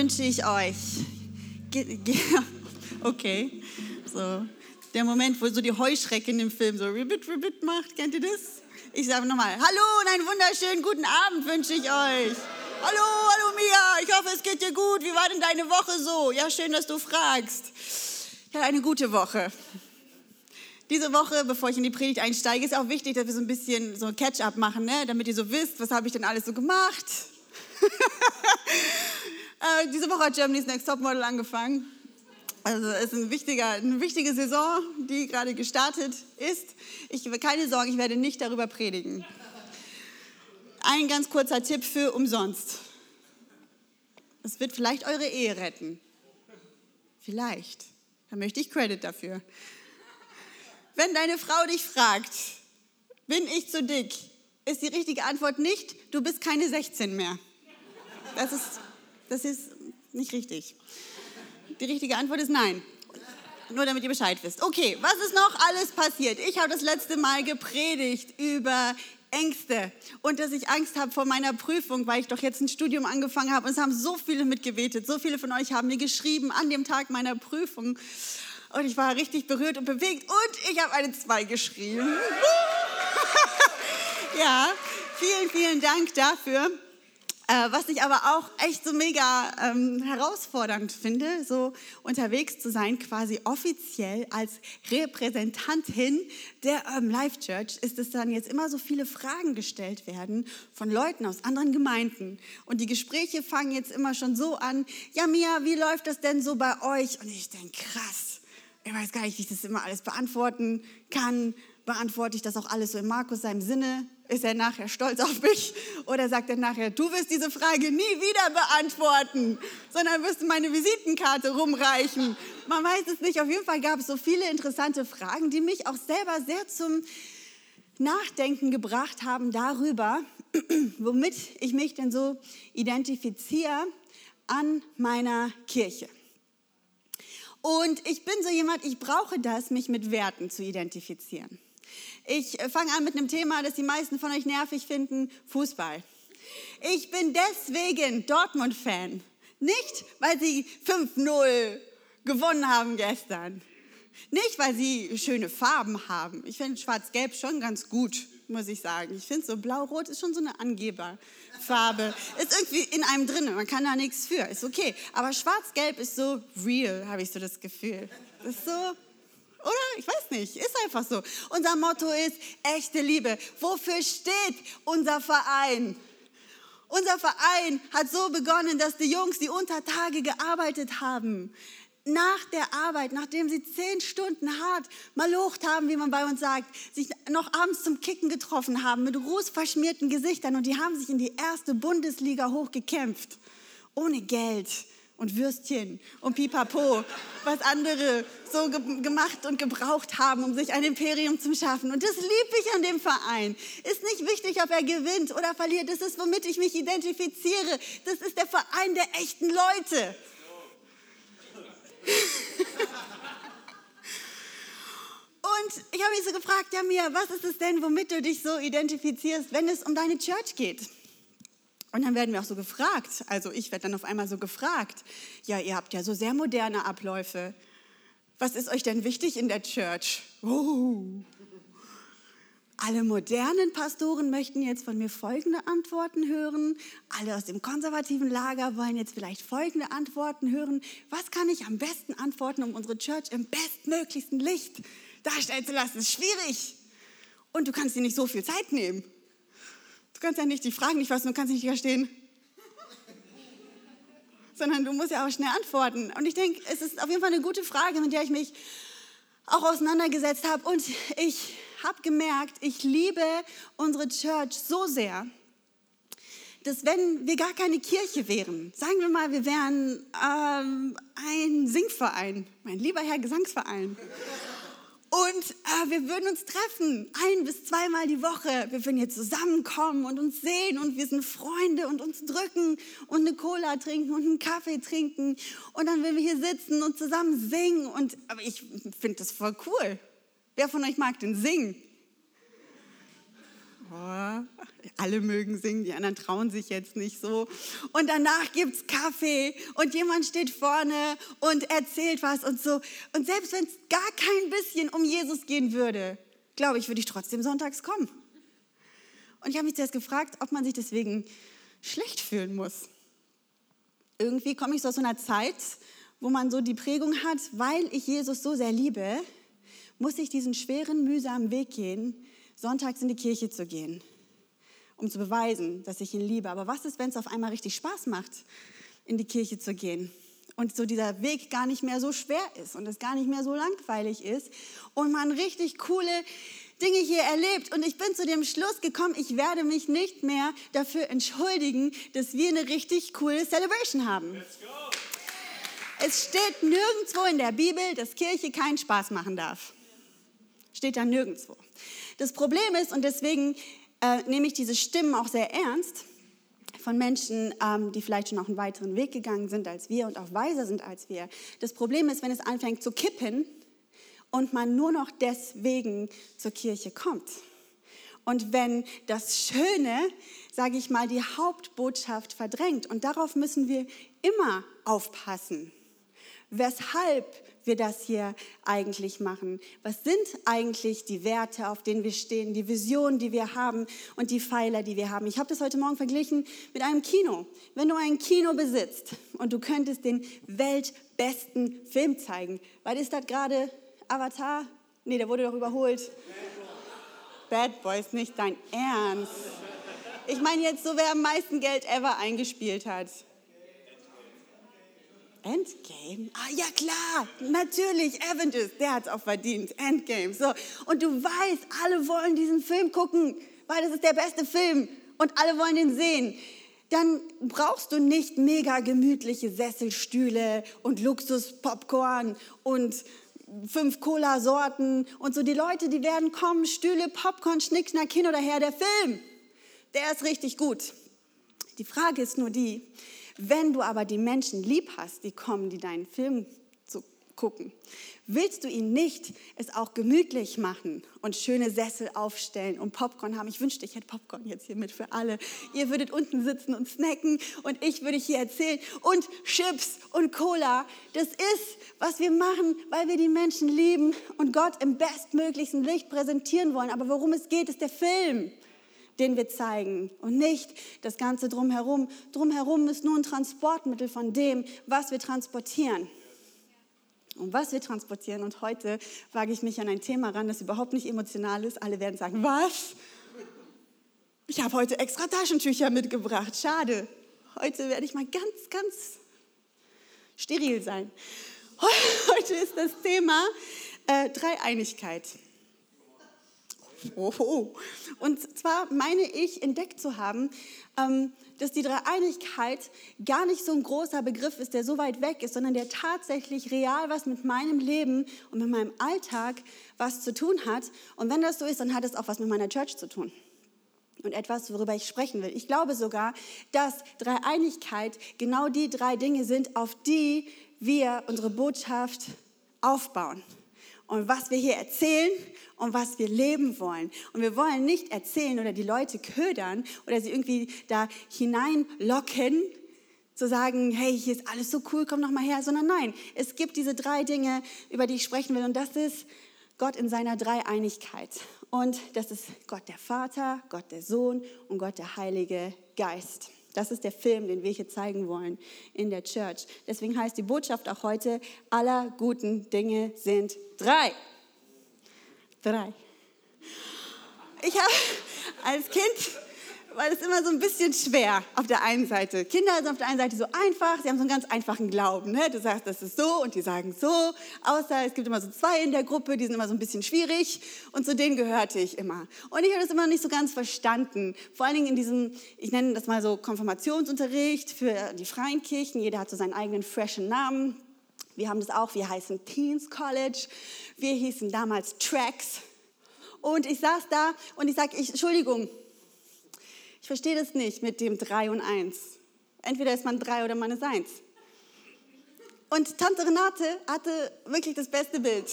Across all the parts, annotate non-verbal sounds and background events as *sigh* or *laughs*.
wünsche ich euch. *laughs* Okay, so der Moment, wo so die Heuschrecke in dem Film so Ribbit, Ribbit macht. Kennt ihr das? Ich sage nochmal, hallo und einen wunderschönen guten Abend wünsche ich euch. Hallo, hallo Mia, ich hoffe, es geht dir gut. Wie war denn deine Woche so? Ja, schön, dass du fragst. Ja, eine gute Woche. Diese Woche, bevor ich in die Predigt einsteige, ist auch wichtig, dass wir so ein bisschen so Catch-up machen, ne? damit ihr so wisst, was habe ich denn alles so gemacht. *laughs* äh, diese Woche hat Germany's Next Topmodel angefangen. Also es ist ein wichtiger, eine wichtige Saison, die gerade gestartet ist. Ich keine Sorge, ich werde nicht darüber predigen. Ein ganz kurzer Tipp für umsonst. Es wird vielleicht eure Ehe retten. Vielleicht. Da möchte ich Credit dafür. Wenn deine Frau dich fragt, bin ich zu dick, ist die richtige Antwort nicht, du bist keine 16 mehr. Das ist, das ist nicht richtig. Die richtige Antwort ist nein. Nur damit ihr Bescheid wisst. Okay, was ist noch alles passiert? Ich habe das letzte Mal gepredigt über Ängste und dass ich Angst habe vor meiner Prüfung, weil ich doch jetzt ein Studium angefangen habe. Und es haben so viele mitgebetet. So viele von euch haben mir geschrieben an dem Tag meiner Prüfung. Und ich war richtig berührt und bewegt. Und ich habe eine 2 geschrieben. *laughs* ja, vielen, vielen Dank dafür. Äh, was ich aber auch echt so mega ähm, herausfordernd finde, so unterwegs zu sein, quasi offiziell als Repräsentantin der Urban Life Church, ist es dann jetzt immer so viele Fragen gestellt werden von Leuten aus anderen Gemeinden. Und die Gespräche fangen jetzt immer schon so an, ja Mia, wie läuft das denn so bei euch? Und ich denke, krass, ich weiß gar nicht, wie ich das immer alles beantworten kann. Beantworte ich das auch alles so in Markus seinem Sinne? Ist er nachher stolz auf mich? Oder sagt er nachher, du wirst diese Frage nie wieder beantworten, sondern wirst meine Visitenkarte rumreichen? Man weiß es nicht. Auf jeden Fall gab es so viele interessante Fragen, die mich auch selber sehr zum Nachdenken gebracht haben darüber, *clears throat* womit ich mich denn so identifiziere an meiner Kirche. Und ich bin so jemand, ich brauche das, mich mit Werten zu identifizieren. Ich äh, fange an mit einem Thema, das die meisten von euch nervig finden, Fußball. Ich bin deswegen Dortmund-Fan. Nicht, weil sie 5-0 gewonnen haben gestern. Nicht, weil sie schöne Farben haben. Ich finde Schwarz-Gelb schon ganz gut, muss ich sagen. Ich finde so Blau-Rot ist schon so eine Angeberfarbe. Ist irgendwie in einem drin, man kann da nichts für, ist okay. Aber Schwarz-Gelb ist so real, habe ich so das Gefühl. Ist so, oder? Ich weiß nicht. Ist einfach so. Unser Motto ist echte Liebe. Wofür steht unser Verein? Unser Verein hat so begonnen, dass die Jungs, die unter Tage gearbeitet haben, nach der Arbeit, nachdem sie zehn Stunden hart malocht haben, wie man bei uns sagt, sich noch abends zum Kicken getroffen haben mit rußverschmierten Gesichtern und die haben sich in die erste Bundesliga hochgekämpft. Ohne Geld, und Würstchen und Pipapo, was andere so ge gemacht und gebraucht haben, um sich ein Imperium zu schaffen. Und das liebe ich an dem Verein. Ist nicht wichtig, ob er gewinnt oder verliert. Das ist, womit ich mich identifiziere. Das ist der Verein der echten Leute. Und ich habe mich so gefragt, ja Mia, was ist es denn, womit du dich so identifizierst, wenn es um deine Church geht? Und dann werden wir auch so gefragt, also ich werde dann auf einmal so gefragt, ja, ihr habt ja so sehr moderne Abläufe. Was ist euch denn wichtig in der Church? Oh. Alle modernen Pastoren möchten jetzt von mir folgende Antworten hören. Alle aus dem konservativen Lager wollen jetzt vielleicht folgende Antworten hören. Was kann ich am besten antworten, um unsere Church im bestmöglichsten Licht darstellen zu lassen? Das ist schwierig. Und du kannst dir nicht so viel Zeit nehmen. Du kannst ja nicht die Fragen nicht fassen, du kannst nicht verstehen. Sondern du musst ja auch schnell antworten. Und ich denke, es ist auf jeden Fall eine gute Frage, mit der ich mich auch auseinandergesetzt habe. Und ich habe gemerkt, ich liebe unsere Church so sehr, dass wenn wir gar keine Kirche wären, sagen wir mal, wir wären ähm, ein Singverein, mein lieber Herr Gesangsverein. Und äh, wir würden uns treffen, ein bis zweimal die Woche. Wir würden hier zusammenkommen und uns sehen und wir sind Freunde und uns drücken und eine Cola trinken und einen Kaffee trinken. Und dann würden wir hier sitzen und zusammen singen. Und, aber ich finde das voll cool. Wer von euch mag denn singen? oh, alle mögen singen, die anderen trauen sich jetzt nicht so. Und danach gibt es Kaffee und jemand steht vorne und erzählt was und so. Und selbst wenn es gar kein bisschen um Jesus gehen würde, glaube ich, würde ich trotzdem sonntags kommen. Und ich habe mich zuerst gefragt, ob man sich deswegen schlecht fühlen muss. Irgendwie komme ich so aus einer Zeit, wo man so die Prägung hat, weil ich Jesus so sehr liebe, muss ich diesen schweren, mühsamen Weg gehen, sonntags in die Kirche zu gehen, um zu beweisen, dass ich ihn liebe. Aber was ist, wenn es auf einmal richtig Spaß macht, in die Kirche zu gehen? Und so dieser Weg gar nicht mehr so schwer ist und es gar nicht mehr so langweilig ist und man richtig coole Dinge hier erlebt. Und ich bin zu dem Schluss gekommen, ich werde mich nicht mehr dafür entschuldigen, dass wir eine richtig coole Celebration haben. Es steht nirgendwo in der Bibel, dass Kirche keinen Spaß machen darf. Steht da nirgendwo. Das Problem ist, und deswegen äh, nehme ich diese Stimmen auch sehr ernst, von Menschen, ähm, die vielleicht schon auch einen weiteren Weg gegangen sind als wir und auch weiser sind als wir. Das Problem ist, wenn es anfängt zu kippen und man nur noch deswegen zur Kirche kommt. Und wenn das Schöne, sage ich mal, die Hauptbotschaft verdrängt. Und darauf müssen wir immer aufpassen weshalb wir das hier eigentlich machen. Was sind eigentlich die Werte, auf denen wir stehen, die Visionen, die wir haben und die Pfeiler, die wir haben. Ich habe das heute Morgen verglichen mit einem Kino. Wenn du ein Kino besitzt und du könntest den weltbesten Film zeigen, was ist das gerade? Avatar? Nee, der wurde doch überholt. Bad Boys, nicht dein Ernst. Ich meine jetzt so, wer am meisten Geld ever eingespielt hat. Endgame? Ah ja klar, natürlich, Avengers, der hat es auch verdient. Endgame. So. Und du weißt, alle wollen diesen Film gucken, weil das ist der beste Film und alle wollen ihn sehen. Dann brauchst du nicht mega gemütliche Sesselstühle und Luxus-Popcorn und fünf Cola-Sorten und so. Die Leute, die werden kommen, Stühle, Popcorn, Schnickschnack, hin oder her, der Film, der ist richtig gut. Die Frage ist nur die, wenn du aber die Menschen lieb hast, die kommen, die deinen Film zu gucken, willst du ihnen nicht es auch gemütlich machen und schöne Sessel aufstellen und Popcorn haben? Ich wünschte, ich hätte Popcorn jetzt hier mit für alle. Ihr würdet unten sitzen und snacken und ich würde hier erzählen und Chips und Cola. Das ist, was wir machen, weil wir die Menschen lieben und Gott im bestmöglichsten Licht präsentieren wollen. Aber worum es geht, ist der Film den wir zeigen und nicht das Ganze drumherum. Drumherum ist nur ein Transportmittel von dem, was wir transportieren. Und was wir transportieren. Und heute wage ich mich an ein Thema ran, das überhaupt nicht emotional ist. Alle werden sagen, was? Ich habe heute extra Taschentücher mitgebracht. Schade. Heute werde ich mal ganz, ganz steril sein. *laughs* Heute ist das Thema äh, Dreieinigkeit. Oh, Und zwar meine ich entdeckt zu haben, ähm, dass die Dreieinigkeit gar nicht so ein großer Begriff ist, der so weit weg ist, sondern der tatsächlich real was mit meinem Leben und mit meinem Alltag was zu tun hat. Und wenn das so ist, dann hat es auch was mit meiner Church zu tun. Und etwas, worüber ich sprechen will. Ich glaube sogar, dass Dreieinigkeit genau die drei Dinge sind, auf die wir unsere Botschaft aufbauen. Und was wir hier erzählen und was wir leben wollen. Und wir wollen nicht erzählen oder die Leute ködern oder sie irgendwie da hineinlocken, zu sagen, hey, hier ist alles so cool, komm noch mal her, sondern nein, es gibt diese drei Dinge, über die ich sprechen will und das ist Gott in seiner Dreieinigkeit. Und das ist Gott der Vater, Gott der Sohn und Gott der Heilige Geist. Das ist der Film, den wir hier zeigen wollen in der Church. Deswegen heißt die Botschaft auch heute, aller guten Dinge sind drei. Drei. Ich habe als Kind war das immer so ein bisschen schwer auf der einen Seite. Kinder sind auf der einen Seite so einfach, sie haben so einen ganz einfachen Glauben. Ne? Du sagst, das ist so und die sagen so. Außer es gibt immer so zwei in der Gruppe, die sind immer so ein bisschen schwierig und zu denen gehörte ich immer. Und ich habe das immer nicht so ganz verstanden. Vor allen Dingen in diesem, ich nenne das mal so Konfirmationsunterricht für die freien Kirchen. Jeder hat so seinen eigenen freshen Namen. Wir haben das auch, wir heißen Teens College, wir hießen damals Tracks. Und ich saß da und ich sage, Entschuldigung, ich verstehe das nicht mit dem 3 und 1. Entweder ist man 3 oder man ist 1. Und Tante Renate hatte wirklich das beste Bild.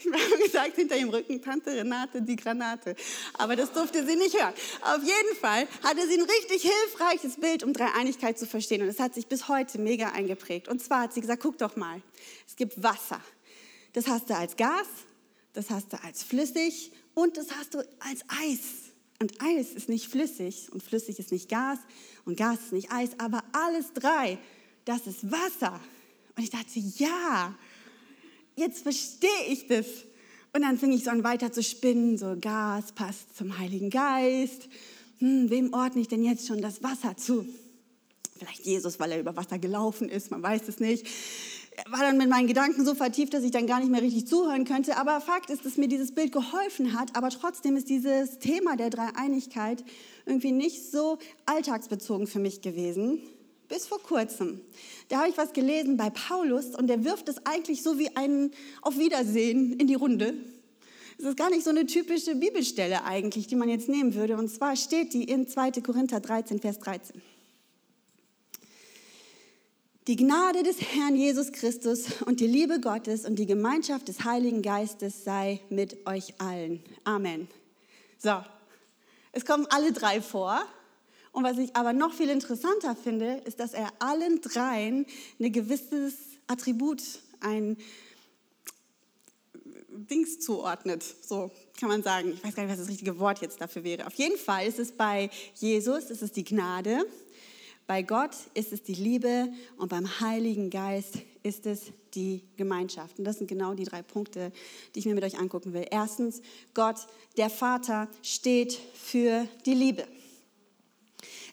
*laughs* Wir haben gesagt, hinter ihrem Rücken, Tante Renate, die Granate. Aber das durfte sie nicht hören. Auf jeden Fall hatte sie ein richtig hilfreiches Bild, um Dreieinigkeit zu verstehen. Und das hat sich bis heute mega eingeprägt. Und zwar hat sie gesagt, guck doch mal, es gibt Wasser. Das hast du als Gas, das hast du als flüssig und das hast du als Eis. Und Eis ist nicht flüssig und flüssig ist nicht Gas und Gas ist nicht Eis, aber alles drei, das ist Wasser. Und ich dachte, ja, jetzt verstehe ich das. Und dann fing ich so an weiter zu spinnen, so Gas passt zum Heiligen Geist. Hm, wem ordne ich denn jetzt schon das Wasser zu? Vielleicht Jesus, weil er über Wasser gelaufen ist, man weiß es nicht. War dann mit meinen Gedanken so vertieft, dass ich dann gar nicht mehr richtig zuhören könnte. Aber Fakt ist, dass mir dieses Bild geholfen hat. Aber trotzdem ist dieses Thema der Dreieinigkeit irgendwie nicht so alltagsbezogen für mich gewesen, bis vor kurzem. Da habe ich was gelesen bei Paulus und der wirft es eigentlich so wie ein Auf Wiedersehen in die Runde. Es ist gar nicht so eine typische Bibelstelle eigentlich, die man jetzt nehmen würde. Und zwar steht die in 2. Korinther 13, Vers 13. Die Gnade des Herrn Jesus Christus und die Liebe Gottes und die Gemeinschaft des Heiligen Geistes sei mit euch allen. Amen. So, es kommen alle drei vor. Und was ich aber noch viel interessanter finde, ist, dass er allen dreien ein gewisses Attribut, ein Dings zuordnet. So kann man sagen. Ich weiß gar nicht, was das richtige Wort jetzt dafür wäre. Auf jeden Fall ist es bei Jesus, ist es die Gnade. Bei Gott ist es die Liebe und beim Heiligen Geist ist es die Gemeinschaft. Und das sind genau die drei Punkte, die ich mir mit euch angucken will. Erstens, Gott, der Vater, steht für die Liebe.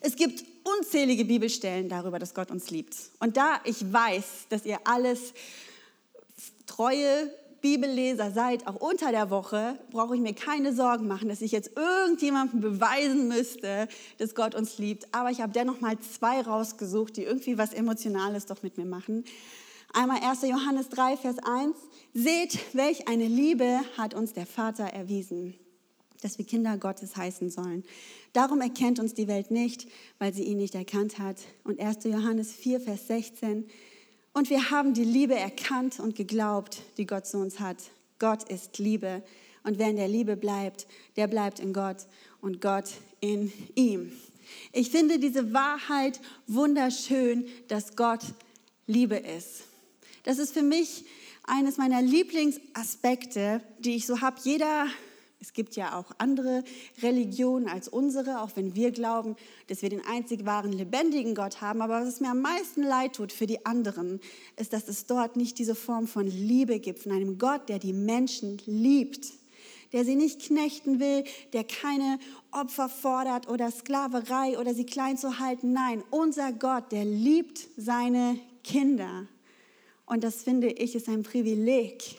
Es gibt unzählige Bibelstellen darüber, dass Gott uns liebt. Und da ich weiß, dass ihr alles treue Bibelleser seid, auch unter der Woche, brauche ich mir keine Sorgen machen, dass ich jetzt irgendjemandem beweisen müsste, dass Gott uns liebt. Aber ich habe dennoch mal zwei rausgesucht, die irgendwie was Emotionales doch mit mir machen. Einmal 1. Johannes 3, Vers 1. Seht, welch eine Liebe hat uns der Vater erwiesen dass wir Kinder Gottes heißen sollen. Darum erkennt uns die Welt nicht, weil sie ihn nicht erkannt hat. Und 1. Johannes 4, Vers 16. Und wir haben die Liebe erkannt und geglaubt, die Gott zu uns hat. Gott ist Liebe. Und wer in der Liebe bleibt, der bleibt in Gott und Gott in ihm. Ich finde diese Wahrheit wunderschön, dass Gott Liebe ist. Das ist für mich eines meiner Lieblingsaspekte, die ich so habe. Jeder es gibt ja auch andere Religionen als unsere, auch wenn wir glauben, dass wir den einzig wahren, lebendigen Gott haben. Aber was mir am meisten leid tut für die anderen, ist, dass es dort nicht diese Form von Liebe gibt, von einem Gott, der die Menschen liebt, der sie nicht knechten will, der keine Opfer fordert oder Sklaverei oder sie klein zu halten. Nein, unser Gott, der liebt seine Kinder. Und das finde ich ist ein Privileg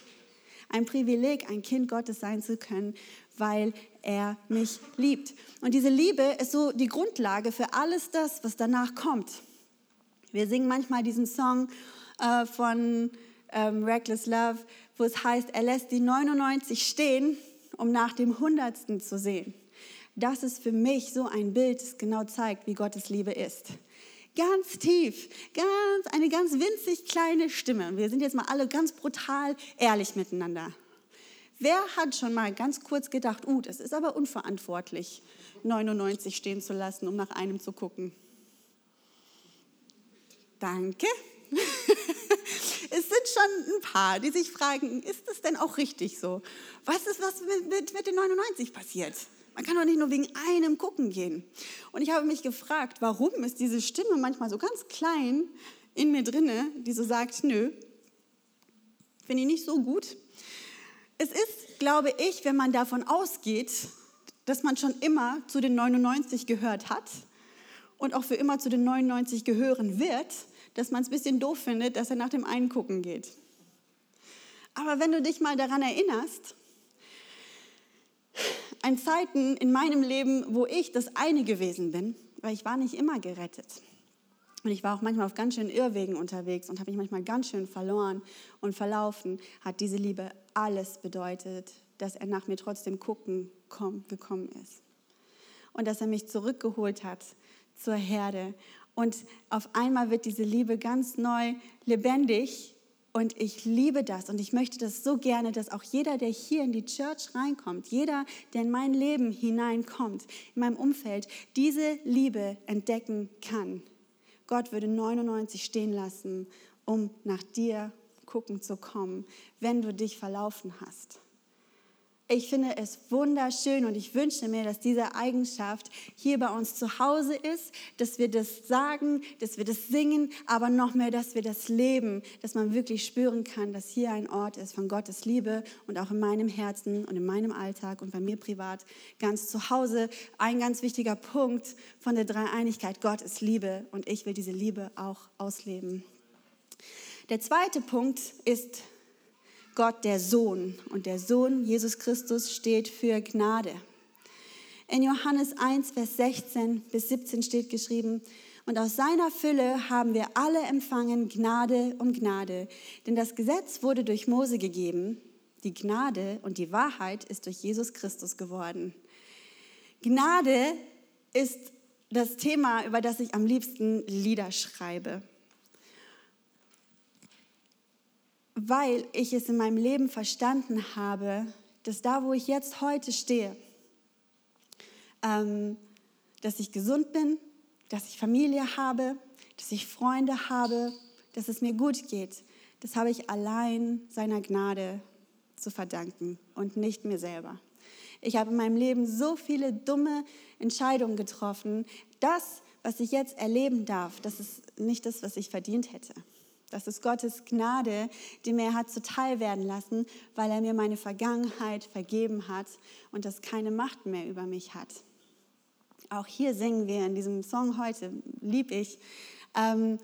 ein Privileg, ein Kind Gottes sein zu können, weil er mich liebt. Und diese Liebe ist so die Grundlage für alles das, was danach kommt. Wir singen manchmal diesen Song äh, von ähm, Reckless Love, wo es heißt, er lässt die 99 stehen, um nach dem Hundertsten zu sehen. Das ist für mich so ein Bild, das genau zeigt, wie Gottes Liebe ist ganz tief, ganz, eine ganz winzig kleine Stimme. Wir sind jetzt mal alle ganz brutal ehrlich miteinander. Wer hat schon mal ganz kurz gedacht, uh, das ist aber unverantwortlich, 99 stehen zu lassen, um nach einem zu gucken? Danke. *laughs* es sind schon ein paar, die sich fragen, ist das denn auch richtig so? Was ist was mit, mit, mit den 99 passiert? Man kann doch nicht nur wegen einem gucken gehen. Und ich habe mich gefragt, warum ist diese Stimme manchmal so ganz klein in mir drinne, die so sagt, nö, finde ich nicht so gut. Es ist, glaube ich, wenn man davon ausgeht, dass man schon immer zu den 99 gehört hat und auch für immer zu den 99 gehören wird, dass man es ein bisschen doof findet, dass er nach dem einen gucken geht. Aber wenn du dich mal daran erinnerst, an Zeiten in meinem Leben, wo ich das eine gewesen bin, weil ich war nicht immer gerettet. Und ich war auch manchmal auf ganz schönen Irrwegen unterwegs und habe mich manchmal ganz schön verloren und verlaufen, hat diese Liebe alles bedeutet, dass er nach mir trotzdem gucken gekommen ist. Und dass er mich zurückgeholt hat zur Herde. Und auf einmal wird diese Liebe ganz neu lebendig Und ich liebe das und ich möchte das so gerne, dass auch jeder, der hier in die Church reinkommt, jeder, der in mein Leben hineinkommt, in meinem Umfeld, diese Liebe entdecken kann. Gott würde 99 stehen lassen, um nach dir gucken zu kommen, wenn du dich verlaufen hast. Ich finde es wunderschön und ich wünsche mir, dass diese Eigenschaft hier bei uns zu Hause ist, dass wir das sagen, dass wir das singen, aber noch mehr, dass wir das leben, dass man wirklich spüren kann, dass hier ein Ort ist von Gottes Liebe und auch in meinem Herzen und in meinem Alltag und bei mir privat ganz zu Hause. Ein ganz wichtiger Punkt von der Dreieinigkeit, Gott ist Liebe und ich will diese Liebe auch ausleben. Der zweite Punkt ist Gott der Sohn und der Sohn Jesus Christus steht für Gnade. In Johannes 1, Vers 16 bis 17 steht geschrieben, und aus seiner Fülle haben wir alle empfangen Gnade um Gnade. Denn das Gesetz wurde durch Mose gegeben, die Gnade und die Wahrheit ist durch Jesus Christus geworden. Gnade ist das Thema, über das ich am liebsten Lieder schreibe. Weil ich es in meinem Leben verstanden habe, dass da, wo ich jetzt heute stehe, ähm, dass ich gesund bin, dass ich Familie habe, dass ich Freunde habe, dass es mir gut geht, das habe ich allein seiner Gnade zu verdanken und nicht mir selber. Ich habe in meinem Leben so viele dumme Entscheidungen getroffen. Das, was ich jetzt erleben darf, das ist nicht das, was ich verdient hätte. Das ist Gottes Gnade, die mir hat zuteil werden lassen, weil er mir meine Vergangenheit vergeben hat und das keine Macht mehr über mich hat. Auch hier singen wir in diesem Song heute, lieb ich, ähm,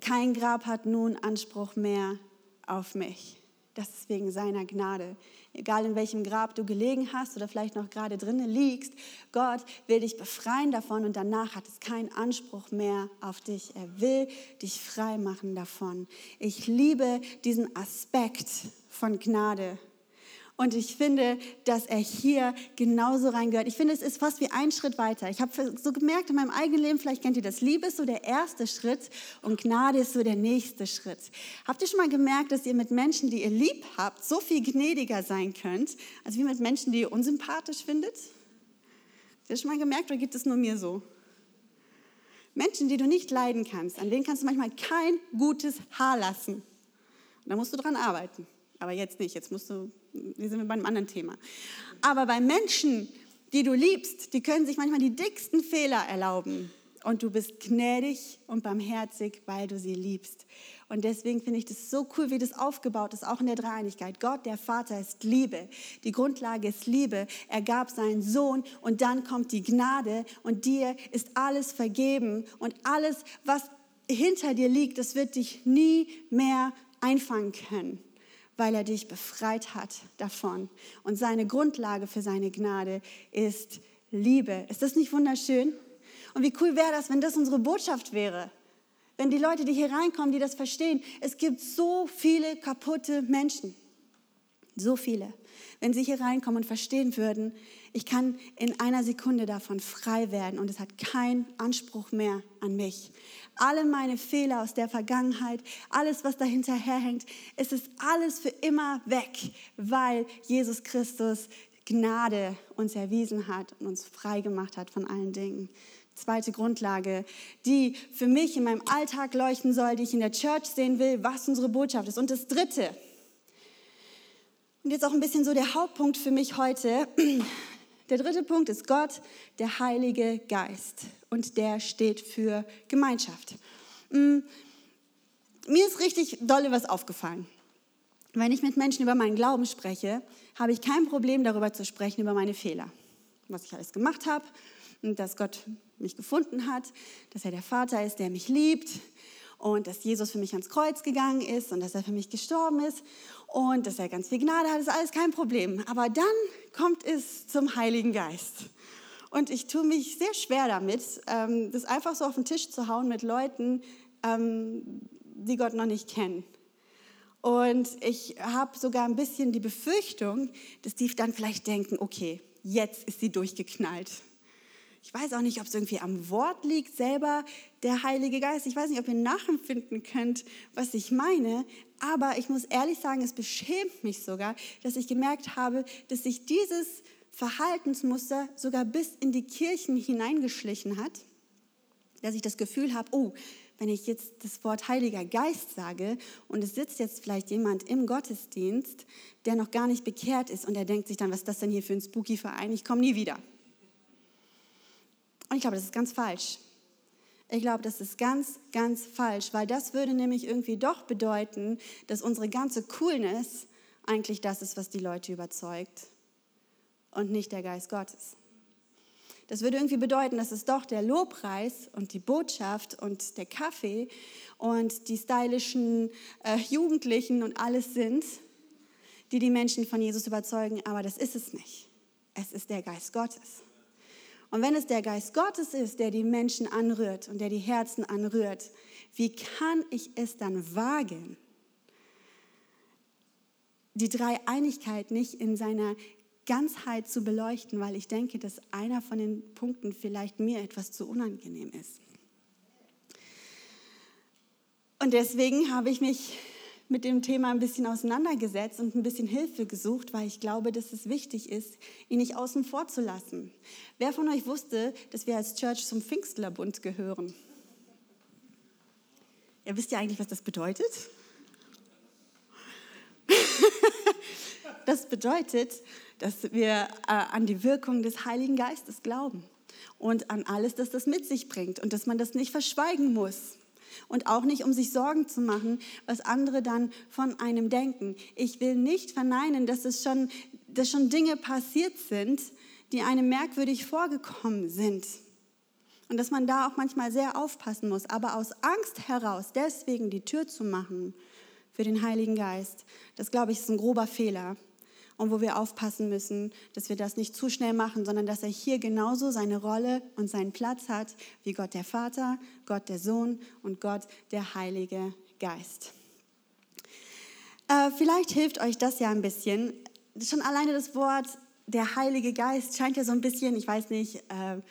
kein Grab hat nun Anspruch mehr auf mich. Das ist wegen seiner Gnade. Egal in welchem Grab du gelegen hast oder vielleicht noch gerade drinnen liegst, Gott will dich befreien davon und danach hat es keinen Anspruch mehr auf dich. Er will dich frei machen davon. Ich liebe diesen Aspekt von Gnade. Und ich finde, dass er hier genauso reingehört. Ich finde, es ist fast wie ein Schritt weiter. Ich habe so gemerkt in meinem eigenen Leben, vielleicht kennt ihr das, Liebe ist so der erste Schritt und Gnade ist so der nächste Schritt. Habt ihr schon mal gemerkt, dass ihr mit Menschen, die ihr lieb habt, so viel gnädiger sein könnt, als wie mit Menschen, die ihr unsympathisch findet? Habt ihr schon mal gemerkt oder gibt es nur mir so? Menschen, die du nicht leiden kannst, an denen kannst du manchmal kein gutes Haar lassen. Und da musst du dran arbeiten. Aber jetzt nicht, jetzt musst du wir sind bei einem anderen Thema. Aber bei Menschen, die du liebst, die können sich manchmal die dicksten Fehler erlauben. Und du bist gnädig und barmherzig, weil du sie liebst. Und deswegen finde ich das so cool, wie das aufgebaut ist, auch in der Dreieinigkeit. Gott, der Vater, ist Liebe. Die Grundlage ist Liebe. Er gab seinen Sohn und dann kommt die Gnade und dir ist alles vergeben und alles, was hinter dir liegt, das wird dich nie mehr einfangen können weil er dich befreit hat davon. Und seine Grundlage für seine Gnade ist Liebe. Ist das nicht wunderschön? Und wie cool wäre das, wenn das unsere Botschaft wäre? Wenn die Leute, die hier reinkommen, die das verstehen, es gibt so viele kaputte Menschen. So viele. Wenn sie hier reinkommen und verstehen würden, ich kann in einer Sekunde davon frei werden und es hat keinen Anspruch mehr an mich. Alle meine Fehler aus der Vergangenheit, alles, was dahinter herhängt, es ist alles für immer weg, weil Jesus Christus Gnade uns erwiesen hat und uns frei gemacht hat von allen Dingen. Zweite Grundlage, die für mich in meinem Alltag leuchten soll, die ich in der Church sehen will, was unsere Botschaft ist. Und das Dritte, und jetzt auch ein bisschen so der Hauptpunkt für mich heute, der dritte Punkt ist Gott, der Heilige Geist. Und der steht für Gemeinschaft. Mm, mir ist richtig dolle was aufgefallen. Wenn ich mit Menschen über meinen Glauben spreche, habe ich kein Problem darüber zu sprechen, über meine Fehler. Was ich alles gemacht habe dass Gott mich gefunden hat, dass er der Vater ist, der mich liebt und dass Jesus für mich ans Kreuz gegangen ist und dass er für mich gestorben ist und dass er ganz viel Gnade hat, ist alles kein Problem. Aber dann kommt es zum Heiligen Geist. Und ich tue mich sehr schwer damit, ähm, das einfach so auf den Tisch zu hauen mit Leuten, ähm, die Gott noch nicht kennen. Und ich habe sogar ein bisschen die Befürchtung, dass die dann vielleicht denken, okay, jetzt ist sie durchgeknallt. Ich weiß auch nicht, ob es irgendwie am Wort liegt, selber der Heilige Geist. Ich weiß nicht, ob ihr nachempfinden könnt, was ich meine. Aber ich muss ehrlich sagen, es beschämt mich sogar, dass ich gemerkt habe, dass sich dieses Verhaltensmuster sogar bis in die Kirchen hineingeschlichen hat. Dass ich das Gefühl habe, oh, wenn ich jetzt das Wort Heiliger Geist sage und es sitzt jetzt vielleicht jemand im Gottesdienst, der noch gar nicht bekehrt ist und der denkt sich dann, was ist das denn hier für ein spooky Verein? Ich komme nie wieder. Und ich glaube, das ist ganz falsch. Ich glaube, das ist ganz, ganz falsch, weil das würde nämlich irgendwie doch bedeuten, dass unsere ganze Coolness eigentlich das ist, was die Leute überzeugt und nicht der Geist Gottes. Das würde irgendwie bedeuten, dass es doch der Lobpreis und die Botschaft und der Kaffee und die stylischen äh, Jugendlichen und alles sind, die die Menschen von Jesus überzeugen, aber das ist es nicht. Es ist der Geist Gottes. Und wenn es der Geist Gottes ist, der die Menschen anrührt und der die Herzen anrührt, wie kann ich es dann wagen, die Dreieinigkeit nicht in seiner Ganzheit zu beleuchten, weil ich denke, dass einer von den Punkten vielleicht mir etwas zu unangenehm ist. Und deswegen habe ich mich mit dem Thema ein bisschen auseinandergesetzt und ein bisschen Hilfe gesucht, weil ich glaube, dass es wichtig ist, ihn nicht außen vor zu lassen. Wer von euch wusste, dass wir als Church zum Pfingstlerbund gehören? Ihr wisst ja eigentlich, was das bedeutet? *laughs* das bedeutet, dass wir äh, an die Wirkung des Heiligen Geistes glauben und an alles, das das mit sich bringt und dass man das nicht verschweigen muss und auch nicht, um sich Sorgen zu machen, was andere dann von einem denken. Ich will nicht verneinen, dass es schon, dass schon Dinge passiert sind, die einem merkwürdig vorgekommen sind. Und dass man da auch manchmal sehr aufpassen muss. Aber aus Angst heraus, deswegen die Tür zu machen für den Heiligen Geist, das glaube ich ist ein grober Fehler und wo wir aufpassen müssen, dass wir das nicht zu schnell machen, sondern dass er hier genauso seine Rolle und seinen Platz hat wie Gott der Vater, Gott der Sohn und Gott der Heilige Geist. Äh, vielleicht hilft euch das ja ein bisschen. Schon alleine das Wort der Heilige Geist scheint ja so ein bisschen, ich weiß nicht, äh,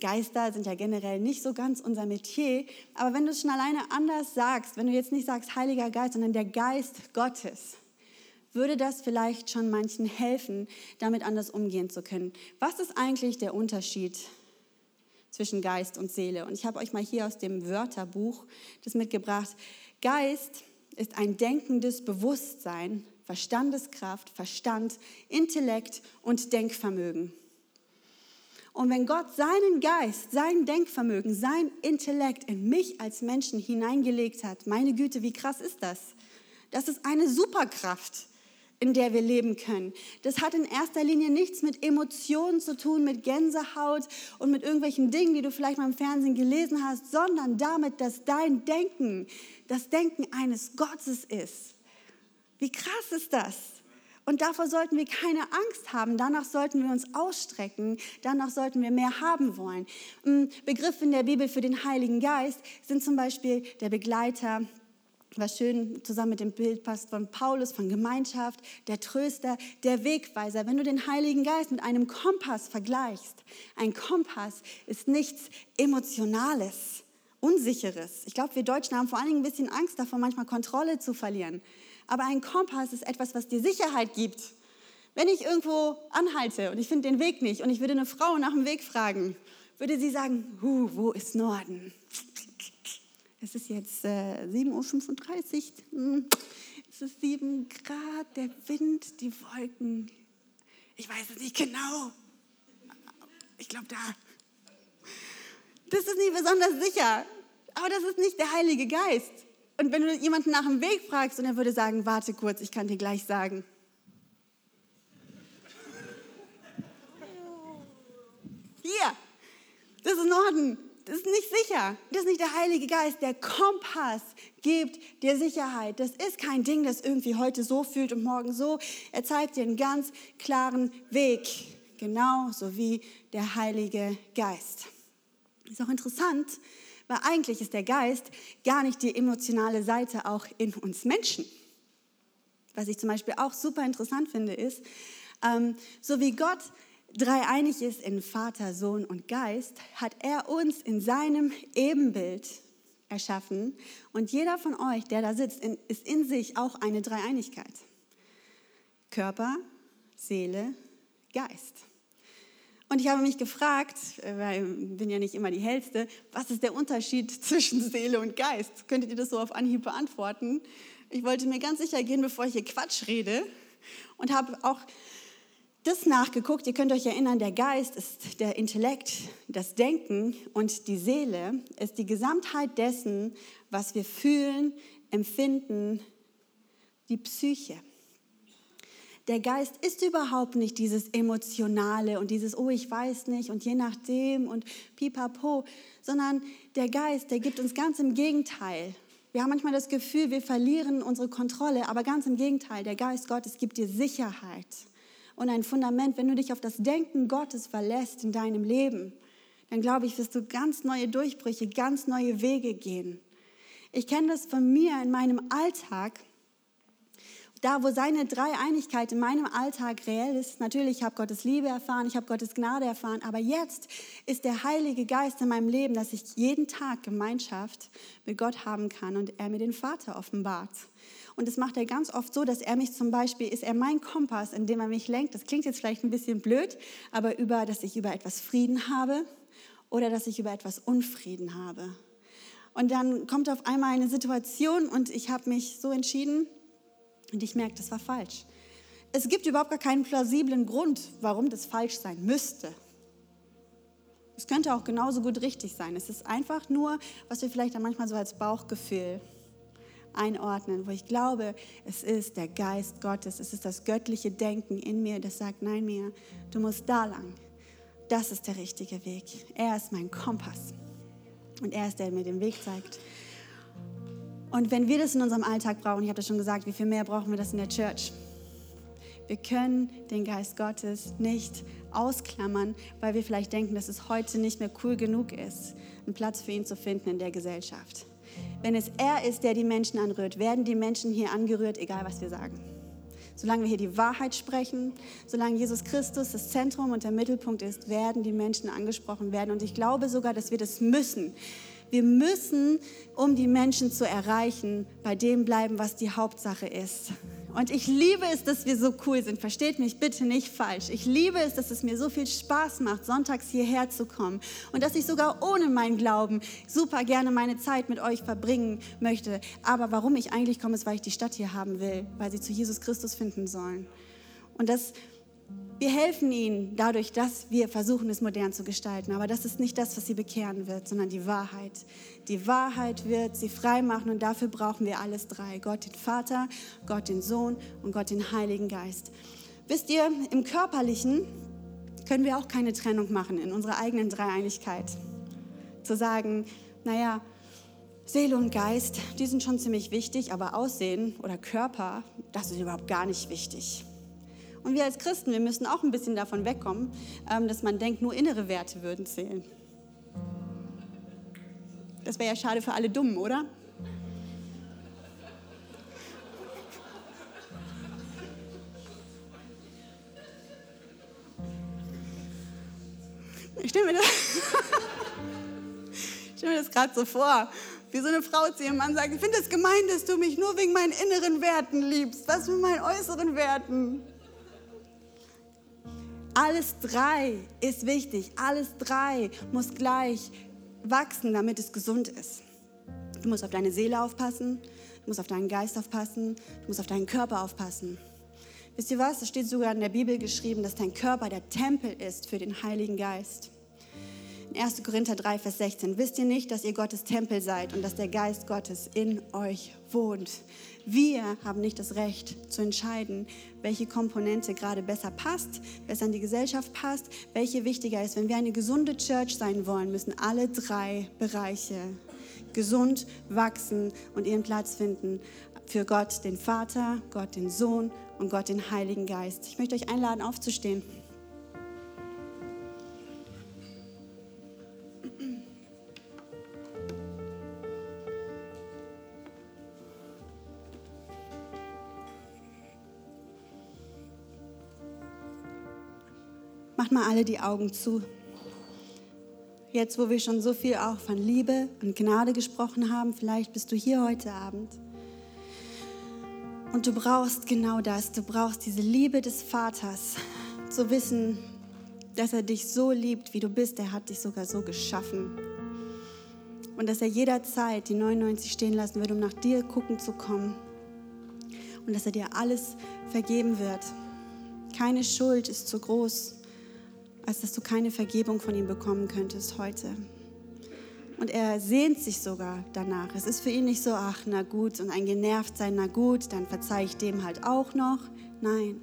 Geister sind ja generell nicht so ganz unser Metier, aber wenn du es schon alleine anders sagst, wenn du jetzt nicht sagst Heiliger Geist, sondern der Geist Gottes, würde das vielleicht schon manchen helfen, damit anders umgehen zu können. Was ist eigentlich der Unterschied zwischen Geist und Seele? Und ich habe euch mal hier aus dem Wörterbuch das mitgebracht. Geist ist ein denkendes Bewusstsein, Verstandeskraft, Verstand, Intellekt und Denkvermögen. Und wenn Gott seinen Geist, sein Denkvermögen, sein Intellekt in mich als Menschen hineingelegt hat, meine Güte, wie krass ist das? Das ist eine Superkraft in der wir leben können. Das hat in erster Linie nichts mit Emotionen zu tun, mit Gänsehaut und mit irgendwelchen Dingen, die du vielleicht mal im Fernsehen gelesen hast, sondern damit, dass dein Denken das Denken eines Gottes ist. Wie krass ist das? Und davor sollten wir keine Angst haben. Danach sollten wir uns ausstrecken. Danach sollten wir mehr haben wollen. Begriffe in der Bibel für den Heiligen Geist sind zum Beispiel der Begleiter, was schön zusammen mit dem Bild passt von Paulus, von Gemeinschaft, der Tröster, der Wegweiser. Wenn du den Heiligen Geist mit einem Kompass vergleichst, ein Kompass ist nichts Emotionales, Unsicheres. Ich glaube, wir Deutschen haben vor allen Dingen ein bisschen Angst davor, manchmal Kontrolle zu verlieren. Aber ein Kompass ist etwas, was dir Sicherheit gibt. Wenn ich irgendwo anhalte und ich finde den Weg nicht und ich würde eine Frau nach dem Weg fragen, würde sie sagen, wo ist Norden? Es ist jetzt äh, 7.35 Uhr. Hm, es ist 7 Grad, der Wind, die Wolken. Ich weiß es nicht genau. Ich glaube da. Das ist nicht besonders sicher. Aber das ist nicht der Heilige Geist. Und wenn du jemanden nach dem Weg fragst und er würde sagen, warte kurz, ich kann dir gleich sagen. Hier, das ist Norden das ist nicht sicher. Das ist nicht der Heilige Geist. Der Kompass gibt dir Sicherheit. Das ist kein Ding, das irgendwie heute so fühlt und morgen so. Er zeigt dir einen ganz klaren Weg. Genau so wie der Heilige Geist. Ist auch interessant, weil eigentlich ist der Geist gar nicht die emotionale Seite auch in uns Menschen. Was ich zum Beispiel auch super interessant finde, ist, ähm, so wie Gott dreieinig ist in Vater, Sohn und Geist, hat er uns in seinem Ebenbild erschaffen. Und jeder von euch, der da sitzt, ist in sich auch eine Dreieinigkeit. Körper, Seele, Geist. Und ich habe mich gefragt, weil ich bin ja nicht immer die Hellste, was ist der Unterschied *laughs* zwischen Seele und Geist? Könntet ihr das so auf Anhieb beantworten? Ich wollte mir ganz sicher gehen, bevor ich hier Quatsch rede und habe auch das nachgeguckt. Ihr könnt euch erinnern, der Geist ist der Intellekt, das Denken und die Seele ist die Gesamtheit dessen, was wir fühlen, empfinden, die Psyche. Der Geist ist überhaupt nicht dieses Emotionale und dieses, oh, ich weiß nicht und je nachdem und pipapo, sondern der Geist, der gibt uns ganz im Gegenteil. Wir haben manchmal das Gefühl, wir verlieren unsere Kontrolle, aber ganz im Gegenteil, der Geist Gottes gibt dir Sicherheit und ein Fundament. Wenn du dich auf das Denken Gottes verlässt in deinem Leben, dann glaube ich, wirst du ganz neue Durchbrüche, ganz neue Wege gehen. Ich kenne das von mir in meinem Alltag da, wo seine Dreieinigkeit in meinem Alltag reell ist, natürlich, ich habe Gottes Liebe erfahren, ich habe Gottes Gnade erfahren, aber jetzt ist der Heilige Geist in meinem Leben, dass ich jeden Tag Gemeinschaft mit Gott haben kann und er mir den Vater offenbart. Und das macht er ganz oft so, dass er mich zum Beispiel, ist er mein Kompass, in dem er mich lenkt. Das klingt jetzt vielleicht ein bisschen blöd, aber über, dass ich über etwas Frieden habe oder dass ich über etwas Unfrieden habe. Und dann kommt auf einmal eine Situation und ich habe mich so entschieden, und ich merke, das war falsch. Es gibt überhaupt gar keinen plausiblen Grund, warum das falsch sein müsste. Es könnte auch genauso gut richtig sein. Es ist einfach nur, was wir vielleicht dann manchmal so als Bauchgefühl einordnen, wo ich glaube, es ist der Geist Gottes, es ist das göttliche Denken in mir, das sagt, nein, mir, du musst da lang. Das ist der richtige Weg. Er ist mein Kompass. Und er ist der, der mir den Weg zeigt. Und wenn wir das in unserem Alltag brauchen, ich habe das schon gesagt, wie viel mehr brauchen wir das in der Church? Wir können den Geist Gottes nicht ausklammern, weil wir vielleicht denken, dass es heute nicht mehr cool genug ist, einen Platz für ihn zu finden in der Gesellschaft. Wenn es er ist, der die Menschen anrührt, werden die Menschen hier angerührt, egal was wir sagen. Solange wir hier die Wahrheit sprechen, solange Jesus Christus das Zentrum und der Mittelpunkt ist, werden die Menschen angesprochen werden. Und ich glaube sogar, dass wir das müssen. Wir müssen, um die Menschen zu erreichen, bei dem bleiben, was die Hauptsache ist. Und ich liebe es, dass wir so cool sind. Versteht mich bitte nicht falsch. Ich liebe es, dass es mir so viel Spaß macht, sonntags hierher zu kommen. Und dass ich sogar ohne meinen Glauben super gerne meine Zeit mit euch verbringen möchte. Aber warum ich eigentlich komme, ist, weil ich die Stadt hier haben will, weil sie zu Jesus Christus finden sollen. Und das wir helfen ihnen dadurch, dass wir versuchen, es modern zu gestalten. Aber das ist nicht das, was sie bekehren wird, sondern die Wahrheit. Die Wahrheit wird sie frei machen und dafür brauchen wir alles drei. Gott den Vater, Gott den Sohn und Gott den Heiligen Geist. Wisst ihr, im Körperlichen können wir auch keine Trennung machen in unserer eigenen Dreieinigkeit. Zu sagen, naja, Seele und Geist, die sind schon ziemlich wichtig, aber Aussehen oder Körper, das ist überhaupt gar nicht wichtig. Und wir als Christen, wir müssen auch ein bisschen davon wegkommen, ähm, dass man denkt, nur innere Werte würden zählen. Das wäre ja schade für alle Dummen, oder? Ich stelle mir das, *laughs* das gerade so vor, wie so eine Frau zu ihrem Mann sagt, ich finde es gemein, dass du mich nur wegen meinen inneren Werten liebst. Was mit meinen äußeren Werten? Alles drei ist wichtig. Alles drei muss gleich wachsen, damit es gesund ist. Du musst auf deine Seele aufpassen, du musst auf deinen Geist aufpassen, du musst auf deinen Körper aufpassen. Wisst ihr was? Es steht sogar in der Bibel geschrieben, dass dein Körper der Tempel ist für den Heiligen Geist. In 1. Korinther 3, Vers 16. Wisst ihr nicht, dass ihr Gottes Tempel seid und dass der Geist Gottes in euch wohnt? Wir haben nicht das Recht zu entscheiden, welche Komponente gerade besser passt, besser in die Gesellschaft passt, welche wichtiger ist. Wenn wir eine gesunde Church sein wollen, müssen alle drei Bereiche gesund wachsen und ihren Platz finden für Gott, den Vater, Gott, den Sohn und Gott, den Heiligen Geist. Ich möchte euch einladen, aufzustehen. Macht mal alle die Augen zu. Jetzt, wo wir schon so viel auch von Liebe und Gnade gesprochen haben, vielleicht bist du hier heute Abend. Und du brauchst genau das. Du brauchst diese Liebe des Vaters. Zu wissen, dass er dich so liebt, wie du bist. Er hat dich sogar so geschaffen. Und dass er jederzeit die 99 stehen lassen wird, um nach dir gucken zu kommen. Und dass er dir alles vergeben wird. Keine Schuld ist zu groß, als dass du keine Vergebung von ihm bekommen könntest heute. Und er sehnt sich sogar danach. Es ist für ihn nicht so, ach, na gut, und ein genervt sein, na gut, dann verzeih ich dem halt auch noch. Nein,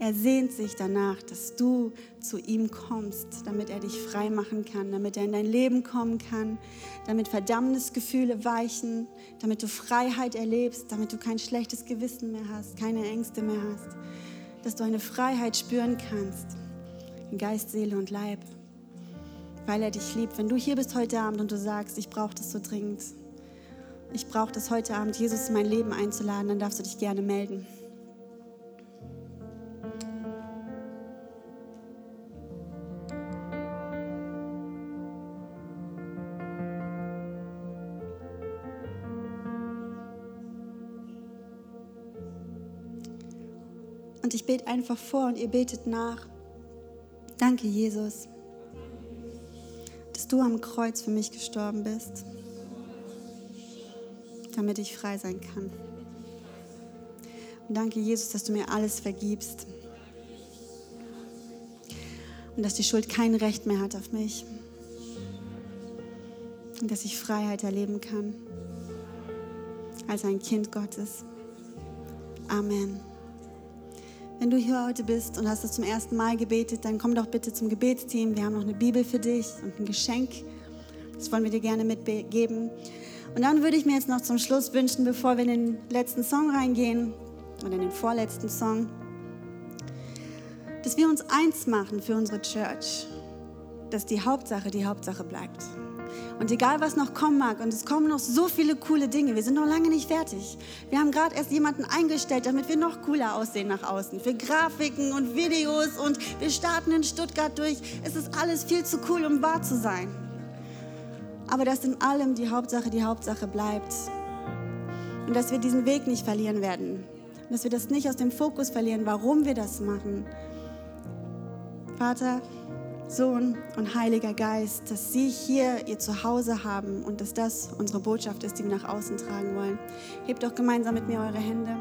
er sehnt sich danach, dass du zu ihm kommst, damit er dich frei machen kann, damit er in dein Leben kommen kann, damit Verdammnisgefühle weichen, damit du Freiheit erlebst, damit du kein schlechtes Gewissen mehr hast, keine Ängste mehr hast, dass du eine Freiheit spüren kannst in Geist, Seele und Leib, weil er dich liebt. Wenn du hier bist heute Abend und du sagst, ich brauche das so dringend, ich brauche das heute Abend, Jesus in mein Leben einzuladen, dann darfst du dich gerne melden. Und ich bete einfach vor und ihr betet nach. Danke, Jesus, dass du am Kreuz für mich gestorben bist, damit ich frei sein kann. Und danke, Jesus, dass du mir alles vergibst. Und dass die Schuld kein Recht mehr hat auf mich. Und dass ich Freiheit erleben kann als ein Kind Gottes. Amen. Wenn du hier heute bist und hast das zum ersten Mal gebetet, dann komm doch bitte zum Gebetsteam. Wir haben noch eine Bibel für dich und ein Geschenk. Das wollen wir dir gerne mitgeben. Und dann würde ich mir jetzt noch zum Schluss wünschen, bevor wir in den letzten Song reingehen oder in den vorletzten Song, dass wir uns eins machen für unsere Church, dass die Hauptsache die Hauptsache bleibt. Und egal, was noch kommen mag, und es kommen noch so viele coole Dinge, wir sind noch lange nicht fertig. Wir haben gerade erst jemanden eingestellt, damit wir noch cooler aussehen nach außen. Für Grafiken und Videos und wir starten in Stuttgart durch. Es ist alles viel zu cool, um wahr zu sein. Aber dass in allem die Hauptsache die Hauptsache bleibt. Und dass wir diesen Weg nicht verlieren werden. Dass wir das nicht aus dem Fokus verlieren, warum wir das machen. Vater, Sohn und Heiliger Geist, dass Sie hier Ihr Zuhause haben und dass das unsere Botschaft ist, die wir nach außen tragen wollen. Hebt doch gemeinsam mit mir eure Hände.